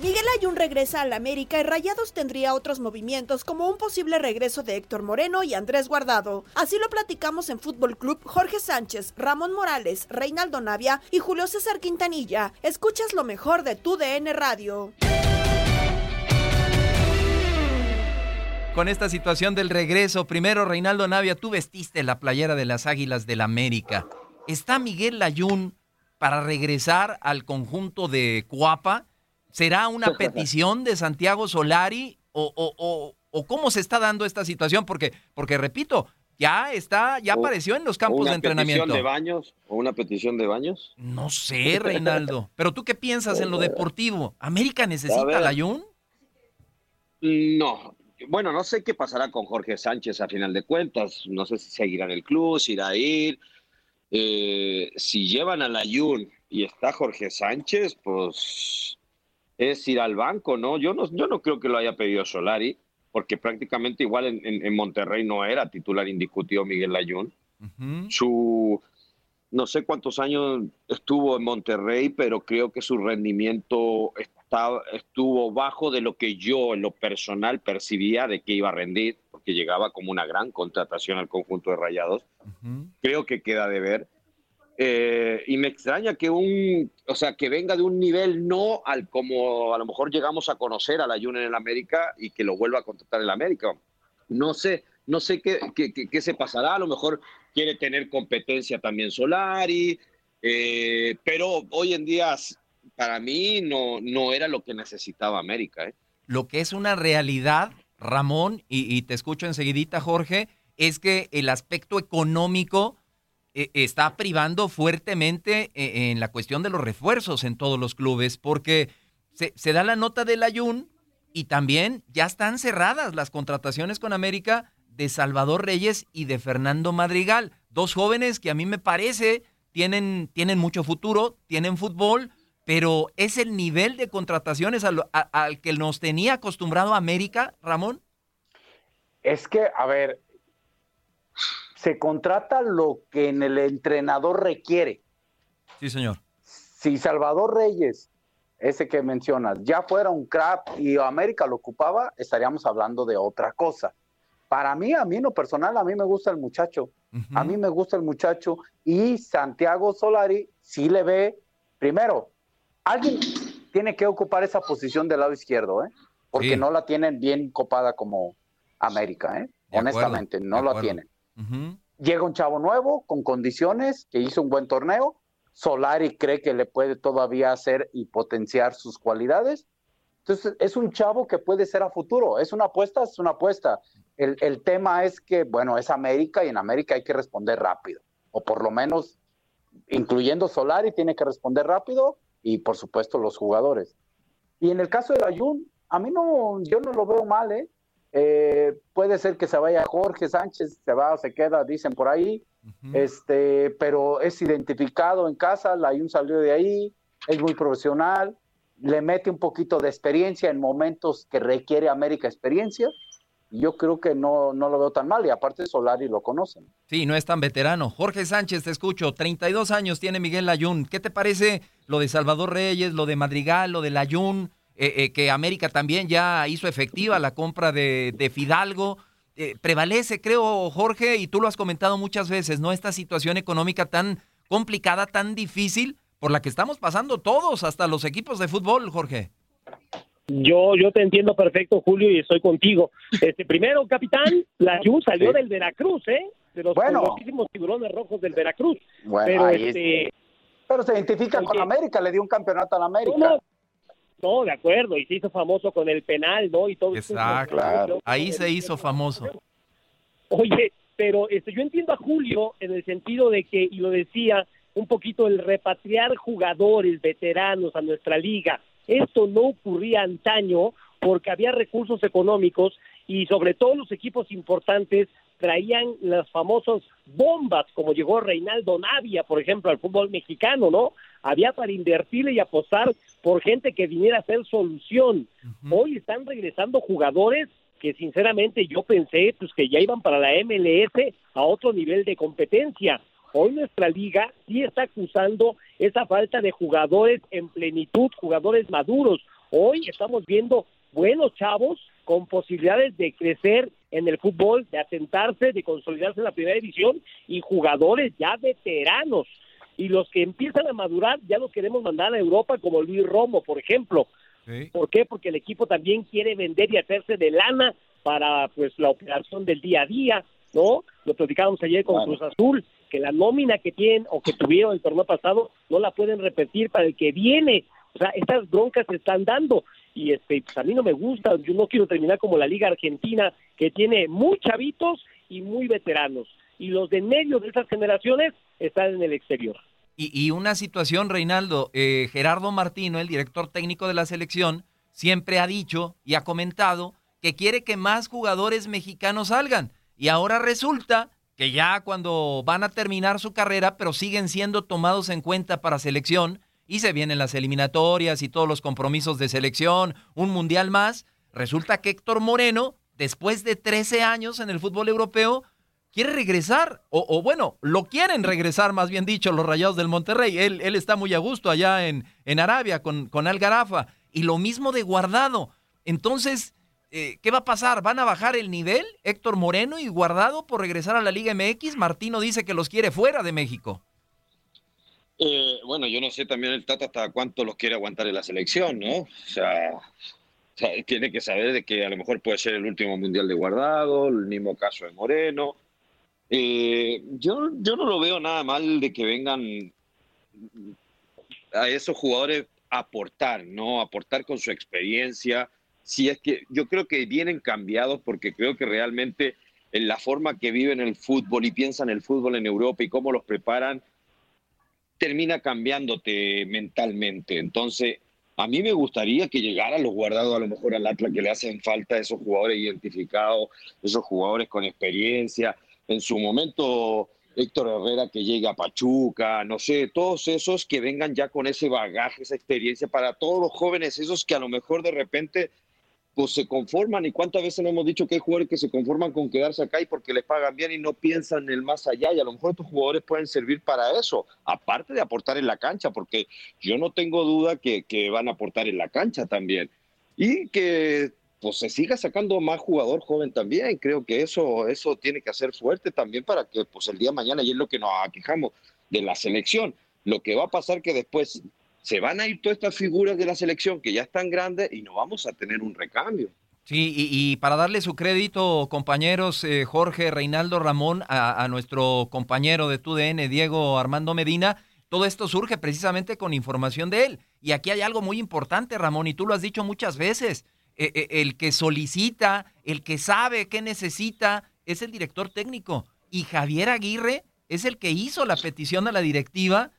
Miguel Ayun regresa al América y Rayados tendría otros movimientos como un posible regreso de Héctor Moreno y Andrés Guardado. Así lo platicamos en Fútbol Club Jorge Sánchez, Ramón Morales, Reinaldo Navia y Julio César Quintanilla. Escuchas lo mejor de tu DN Radio. Con esta situación del regreso, primero Reinaldo Navia, tú vestiste la playera de las Águilas del América. ¿Está Miguel Layún para regresar al conjunto de Cuapa? ¿Será una petición de Santiago Solari o, o- o- o cómo se está dando esta situación? Porque, porque repito, ya está, ya apareció en los ¿O campos una de entrenamiento. petición de baños? ¿O una petición de baños? No sé, Reinaldo. Pero tú qué piensas en lo deportivo? ¿América necesita ver. a Layún? No. Bueno, no sé qué pasará con Jorge Sánchez a final de cuentas. No sé si seguirá en el club, si irá a ir. Eh, si llevan a la Jun y está Jorge Sánchez, pues es ir al banco, ¿no? Yo no, yo no creo que lo haya pedido Solari, porque prácticamente igual en, en- en Monterrey no era titular indiscutido Miguel Layún. Su no sé cuántos años estuvo en Monterrey, pero creo que su rendimiento estuvo bajo de lo que yo en lo personal percibía de que iba a rendir, porque llegaba como una gran contratación al conjunto de Rayados. Creo que queda de ver. Eh, y me extraña que un, o sea, que venga de un nivel no al como a lo mejor llegamos a conocer a la Jun en el América y que lo vuelva a contratar el América. No sé, no sé qué, qué, qué- qué se pasará. A lo mejor quiere tener competencia también Solari, eh, pero hoy en día para mí no, no era lo que necesitaba América. ¿eh? Lo que es una realidad, Ramón, y, y te escucho enseguidita, Jorge, es que el aspecto económico está privando fuertemente eh, en la cuestión de los refuerzos en todos los clubes, porque se, da la nota del Ayun y también ya están cerradas las contrataciones con América de Salvador Reyes y de Fernando Madrigal, dos jóvenes que a mí me parece tienen, tienen mucho futuro, tienen fútbol, pero es el nivel de contrataciones al, al que nos tenía acostumbrado América, Ramón. Es que, a ver, se contrata lo que en el entrenador requiere. Sí, señor. Si Salvador Reyes, ese que mencionas, ya fuera un crack y América lo ocupaba, estaríamos hablando de otra cosa. Para mí, a mí en lo personal, a mí me gusta el muchacho. A mí me gusta el muchacho y Santiago Solari sí le ve, primero, alguien tiene que ocupar esa posición del lado izquierdo, ¿eh? porque Sí. no la tienen bien copada como América, ¿eh? Acuerdo, honestamente, no la acuerdo. Llega un chavo nuevo con condiciones que hizo un buen torneo. Solari cree que le puede todavía hacer y potenciar sus cualidades. Entonces, es un chavo que puede ser a futuro. Es una apuesta, es una apuesta. El, el tema es que, bueno, es América y en América hay que responder rápido. O por lo menos incluyendo Solari, tiene que responder rápido y por supuesto los jugadores. Y en el caso de Ayun, a mí no, yo no lo veo mal, ¿eh? Eh, puede ser que se vaya Jorge Sánchez, se va o se queda, dicen por ahí, este, pero es identificado en casa, la Ayun salió de ahí, es muy profesional, le mete un poquito de experiencia en momentos que requiere América experiencia. Yo creo que no, no lo veo tan mal y aparte Solari lo conocen. Sí, no es tan veterano. Jorge Sánchez, te escucho. 32 años tiene Miguel Layún. ¿Qué te parece lo de Salvador Reyes, lo de Madrigal, lo de Layún? Eh, eh, que América también ya hizo efectiva la compra de, de Fidalgo. Eh, prevalece, creo, Jorge, y tú lo has comentado muchas veces, ¿no? Esta situación económica tan complicada, tan difícil, por la que estamos pasando todos, hasta los equipos de fútbol, Jorge. Yo, yo te entiendo perfecto, Julio, y estoy contigo. Este, primero, capitán, la Jun salió del Veracruz, ¿eh? De los Bueno. tiburones rojos del Veracruz. Bueno, pero, ahí este, Pero se identifica con. América, le dio un campeonato a la América. no, no, no, de acuerdo, y se hizo famoso con el penal, ¿no? Y todo eso. Exacto. Claro. Ahí se hizo famoso. Oye, pero este, yo entiendo a Julio en el sentido de que, y lo decía, un poquito el repatriar jugadores veteranos a nuestra liga. Esto no ocurría antaño porque había recursos económicos y sobre todo los equipos importantes traían las famosas bombas, como llegó Reinaldo Navia, por ejemplo, al fútbol mexicano, ¿no? Había para invertirle y apostar por gente que viniera a ser solución. Hoy están regresando jugadores que sinceramente yo pensé pues que ya iban para la MLS a otro nivel de competencia. Hoy nuestra liga sí está acusando esa falta de jugadores en plenitud, jugadores maduros. Hoy estamos viendo buenos chavos con posibilidades de crecer en el fútbol, de asentarse, de consolidarse en la primera división y jugadores ya veteranos. Y los que empiezan a madurar ya los queremos mandar a Europa como Luis Romo, por ejemplo. ¿Por qué? Porque el equipo también quiere vender y hacerse de lana para pues la operación del día a día, ¿no? Lo platicábamos ayer con Cruz Azul, que la nómina que tienen o que tuvieron el torneo pasado no la pueden repetir para el que viene. O sea, estas broncas se están dando y este pues a mí no me gusta, yo no quiero terminar como la Liga Argentina que tiene muy chavitos y muy veteranos y los de medio de esas generaciones están en el exterior. Y, y una situación, Reinaldo, eh, Gerardo Martino, el director técnico de la selección, siempre ha dicho y ha comentado que quiere que más jugadores mexicanos salgan. Y ahora resulta que ya cuando van a terminar su carrera, pero siguen siendo tomados en cuenta para selección, y se vienen las eliminatorias y todos los compromisos de selección, un mundial más, resulta que Héctor Moreno, después de 13 años en el fútbol europeo, quiere regresar, o, o bueno, lo quieren regresar, más bien dicho, los Rayados del Monterrey. Él, él está muy a gusto allá en, en Arabia con, con Al Garafa. Y lo mismo de Guardado. Entonces, eh, ¿qué va a pasar? ¿Van a bajar el nivel Héctor Moreno y Guardado por regresar a la Liga MX? Martino dice que los quiere fuera de México. Eh, bueno, yo no sé también el Tata hasta cuánto los quiere aguantar en la selección, ¿no? O sea, tiene que saber de que a lo mejor puede ser el último mundial de guardado, el mismo caso de Moreno. Eh, yo, yo no lo veo nada mal de que vengan a esos jugadores a aportar, ¿no? Aportar con su experiencia. Si es que yo creo que vienen cambiados porque creo que realmente en la forma que viven el fútbol y piensan el fútbol en Europa y cómo los preparan, termina cambiándote mentalmente. Entonces, a mí me gustaría que llegaran los guardados a lo mejor al Atlas que le hacen falta esos jugadores identificados, esos jugadores con experiencia. En su momento, Héctor Herrera que llega a Pachuca, no sé, todos esos que vengan ya con ese bagaje, esa experiencia para todos los jóvenes, esos que a lo mejor de repente pues se conforman y cuántas veces no hemos dicho que hay jugadores que se conforman con quedarse acá y porque les pagan bien y no piensan en el más allá y a lo mejor estos jugadores pueden servir para eso, aparte de aportar en la cancha, porque yo no tengo duda que, que van a aportar en la cancha también. Y que pues se siga sacando más jugador joven también, creo que eso, eso tiene que hacer fuerte también para que pues el día de mañana, y es lo que nos aquejamos de la selección, lo que va a pasar que después se van a ir todas estas figuras de la selección que ya están grandes y no vamos a tener un recambio. Sí, y, para darle su crédito, compañeros, eh, Jorge, Reinaldo, Ramón, a, nuestro compañero de TUDN, Diego Armando Medina, todo esto surge precisamente con información de él. Y aquí hay algo muy importante, Ramón, y tú lo has dicho muchas veces. Eh, eh, el que solicita, el que sabe qué necesita, es el director técnico. Y Javier Aguirre es el que hizo la petición a la directiva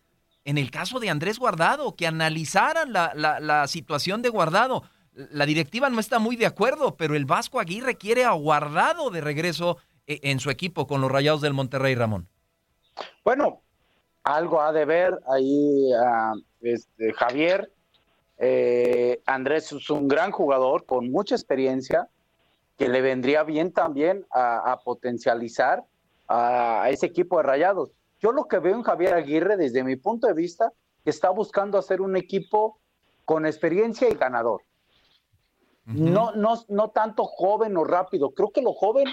en el caso de Andrés Guardado, que analizaran la, la, la situación de Guardado. La directiva no está muy de acuerdo, pero el Vasco Aguirre quiere a Guardado de regreso eh, en su equipo con los Rayados del Monterrey, Ramón. Bueno, algo ha de ver ahí a este, Javier. Eh, Andrés es un gran jugador con mucha experiencia que le vendría bien también a, potencializar a ese equipo de Rayados. Yo lo que veo en Javier Aguirre, desde mi punto de vista, está buscando hacer un equipo con experiencia y ganador. no, no, no tanto joven o rápido. Creo que lo joven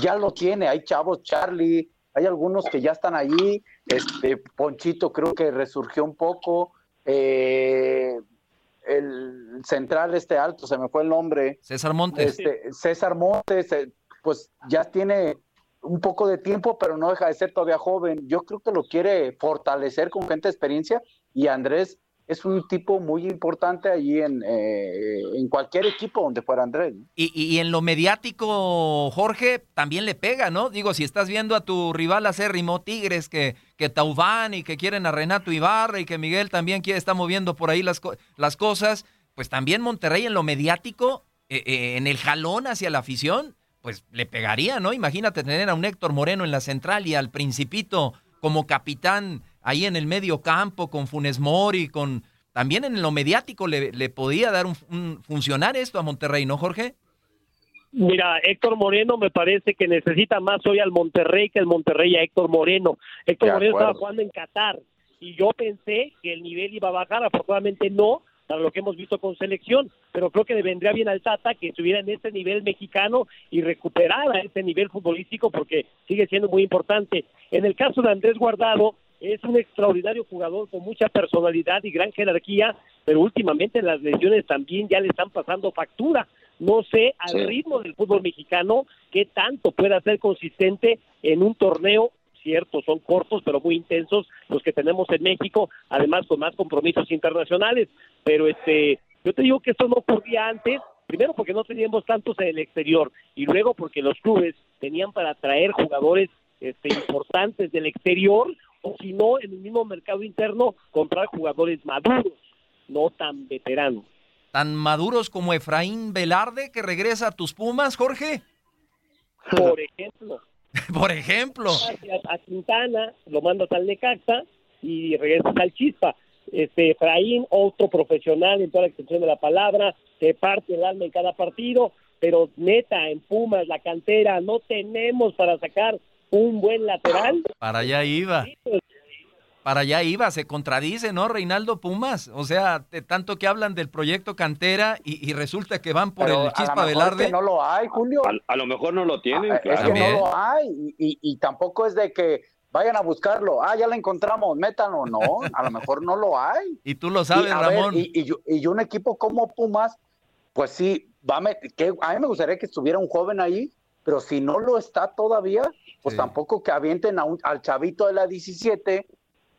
ya lo tiene. Hay chavos, Charlie, hay algunos que ya están allí. Este Ponchito creo que resurgió un poco. Eh, el central este alto, se me fue el nombre. César Montes. Este, César Montes, eh, pues ya tiene un poco de tiempo, pero no deja de ser todavía joven. Yo creo que lo quiere fortalecer con gente de experiencia y Andrés es un tipo muy importante allí en, eh, en cualquier equipo donde fuera Andrés. Y, y, en lo mediático, Jorge, también le pega, ¿no? Digo, si estás viendo a tu rival acérrimo Tigres, que, que Taubán y que quieren a Renato Ibarra y que Miguel también quiere, está moviendo por ahí las, las cosas, pues también Monterrey en lo mediático, eh, eh, en el jalón hacia la afición, pues le pegaría, ¿no? Imagínate tener a un Héctor Moreno en la central y al Principito como capitán ahí en el medio campo con Funes Mori, con también en lo mediático le, le podía dar un, un, funcionar esto a Monterrey, ¿no, Jorge? Mira, Héctor Moreno me parece que necesita más hoy al Monterrey que el Monterrey a Héctor Moreno. Héctor Moreno estaba jugando en Qatar y yo pensé que el nivel iba a bajar, afortunadamente no, para lo que hemos visto con selección, pero creo que le vendría bien al Tata que estuviera en ese nivel mexicano y recuperara ese nivel futbolístico porque sigue siendo muy importante. En el caso de Andrés Guardado, es un extraordinario jugador con mucha personalidad y gran jerarquía, pero últimamente las lesiones también ya le están pasando factura. No sé al Sí. ritmo del fútbol mexicano qué tanto pueda ser consistente en un torneo cierto, son cortos pero muy intensos los que tenemos en México, además con más compromisos internacionales, pero este yo te digo que esto no ocurría antes, primero porque no teníamos tantos en el exterior y luego porque los clubes tenían para traer jugadores este, importantes del exterior o si no en el mismo mercado interno comprar jugadores maduros, no tan veteranos. Tan maduros como Efraín Velarde que regresa a tus Pumas, Jorge. Por ejemplo, Por ejemplo. gracias a Quintana, lo mandas al Necaxa y regresas al Chispa. Este Efraín, otro profesional en toda la extensión de la palabra, te parte el alma en cada partido, pero neta, en Pumas, la cantera, no tenemos para sacar un buen lateral. Para allá iba. Para allá iba, se contradice, ¿no, Reinaldo Pumas? O sea, de tanto que hablan del proyecto cantera y, y resulta que van por Pero el a Chispa lo mejor Velarde. que no lo hay, Julio. A, a lo mejor no lo tienen, Ah, Es claro. que no lo hay y, y- y tampoco es de que vayan a buscarlo. Ah, ya lo encontramos, métanlo. No, a lo mejor no lo hay. Y tú lo sabes, y, a ver, Ramón. y, y yo- y un equipo como Pumas, pues sí, va a que a mí me gustaría que estuviera un joven ahí, pero si no lo está todavía, pues Sí. tampoco que avienten a un- al chavito de la 17.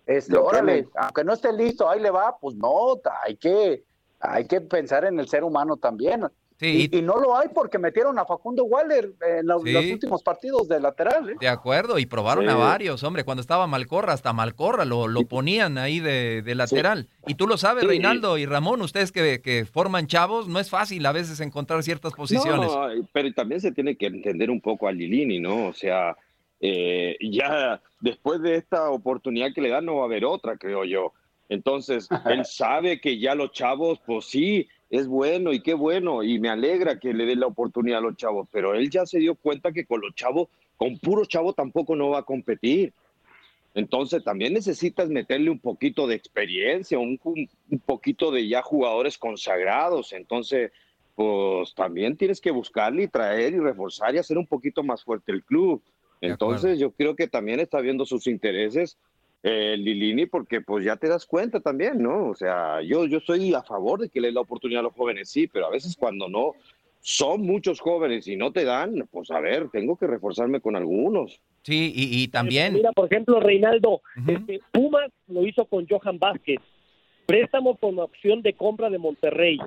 Este, órale, aunque no esté listo, ahí le va, pues no, hay que, hay que pensar en el ser humano también. Sí, Y, y no lo hay porque metieron a Facundo Waller en los, Sí. los últimos partidos de lateral. ¿eh? De acuerdo, y probaron Sí. a varios, hombre, cuando estaba Malcorra, hasta Malcorra lo, lo ponían ahí de, de lateral. Y tú lo sabes, Sí. Reinaldo y Ramón, ustedes que, que forman chavos, no es fácil a veces encontrar ciertas posiciones. No, pero también se tiene que entender un poco a Lilini, ¿no? O sea, eh, ya después de esta oportunidad que le dan no va a haber otra, creo yo. Entonces, él sabe que ya los chavos, pues sí, es bueno y qué bueno, y me alegra que le dé la oportunidad a los chavos, pero él ya se dio cuenta que con los chavos, con puros chavos tampoco no va a competir. Entonces también necesitas meterle un poquito de experiencia, un, un- un poquito de ya jugadores consagrados. Entonces, pues también tienes que buscarle y traer y reforzar y hacer un poquito más fuerte el club. Entonces yo creo que también está viendo sus intereses eh, Lilini porque pues ya te das cuenta también, ¿no? O sea, yo, yo estoy a favor de que le dé la oportunidad a los jóvenes, sí, pero a veces cuando no son muchos jóvenes y no te dan, pues a ver, tengo que reforzarme con algunos. Sí, y, y también. Mira, por ejemplo, Reinaldo, Ujú. este, Pumas lo hizo con Johan Vázquez. Préstamo con opción de compra de Monterrey.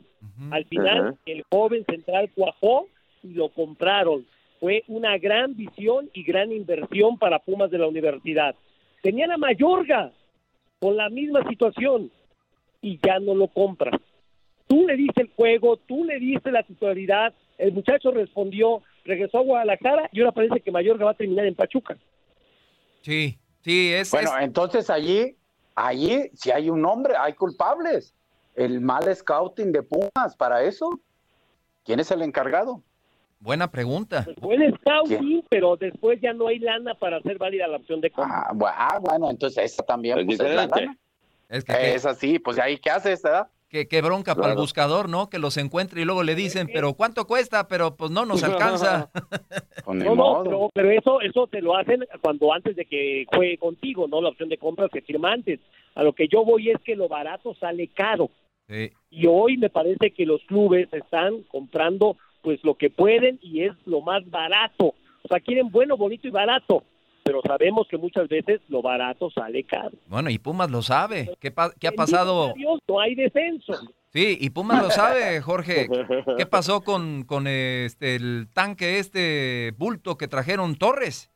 Al final, el joven central cuajó y lo compraron. Fue una gran visión y gran inversión para Pumas de la universidad. Tenían a Mayorga. con la misma situación y ya no lo compras. Tú le diste el juego, tú le diste la titularidad, el muchacho respondió, regresó a Guadalajara y ahora parece que Mayorga va a terminar en Pachuca. Sí, sí, es... Bueno, entonces allí, allí, si hay un nombre, hay culpables. El mal scouting de Pumas, para eso. ¿Quién es el encargado? Buena pregunta. Pues buen scouting, pero después ya no hay lana para hacer válida la opción de compra. Ah, bueno, entonces esa también pues, es, la lana. Es, que, es así, pues ahí, ¿qué hace esta edad? Qué, qué bronca para el buscador, ¿no? Que los encuentre y luego le dicen, pero ¿cuánto cuesta? Pero pues no nos alcanza. no, no, pero, pero, eso, eso te lo hacen cuando antes de que juegue contigo, ¿no? La opción de compra se firma antes. A lo que yo voy es que lo barato sale caro. Y hoy me parece que los clubes están comprando pues lo que pueden y es lo más barato. O sea, quieren bueno, bonito y barato, pero sabemos que muchas veces lo barato sale caro. Bueno, y Pumas lo sabe. ¿Qué, qué ha pasado? no hay descenso. Sí, y Pumas lo sabe, Jorge. ¿Qué pasó con, con este, el tanque, este bulto que trajeron Torres?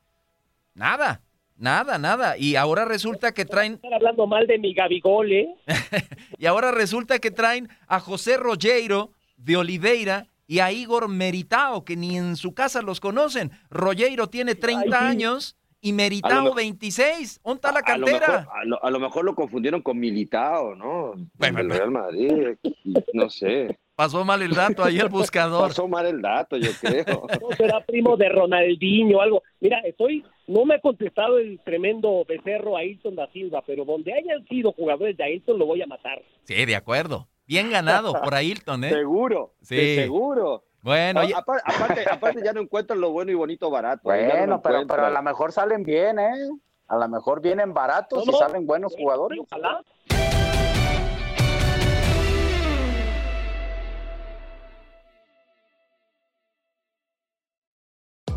Nada. Nada, nada. Y ahora resulta que traen. Están hablando mal de mi Gabigol, ¿eh? y ahora resulta que traen a José Rogueiro de Oliveira y a Igor Meritao, que ni en su casa los conocen. Rogueiro tiene 30 años y Meritao 26. ¿Dónde está la cantera? A lo, mejor, lo, confundieron con Militao, ¿no? Bueno, el Real Madrid, no sé. Pasó mal el dato ahí el buscador. Pasó mal el dato, yo creo. No será primo de Ronaldinho o algo. Mira, estoy, no me ha contestado el tremendo becerro Ailton da Silva, pero donde hayan sido jugadores de Ailton lo voy a matar. Sí, de acuerdo. Bien ganado por Ailton, ¿eh? Seguro, sí. seguro. Bueno, aparte, aparte, ya no encuentran lo bueno y bonito barato. Bueno, pero, pero, a lo mejor salen bien, ¿eh? A lo mejor vienen baratos y salen buenos jugadores. Ojalá.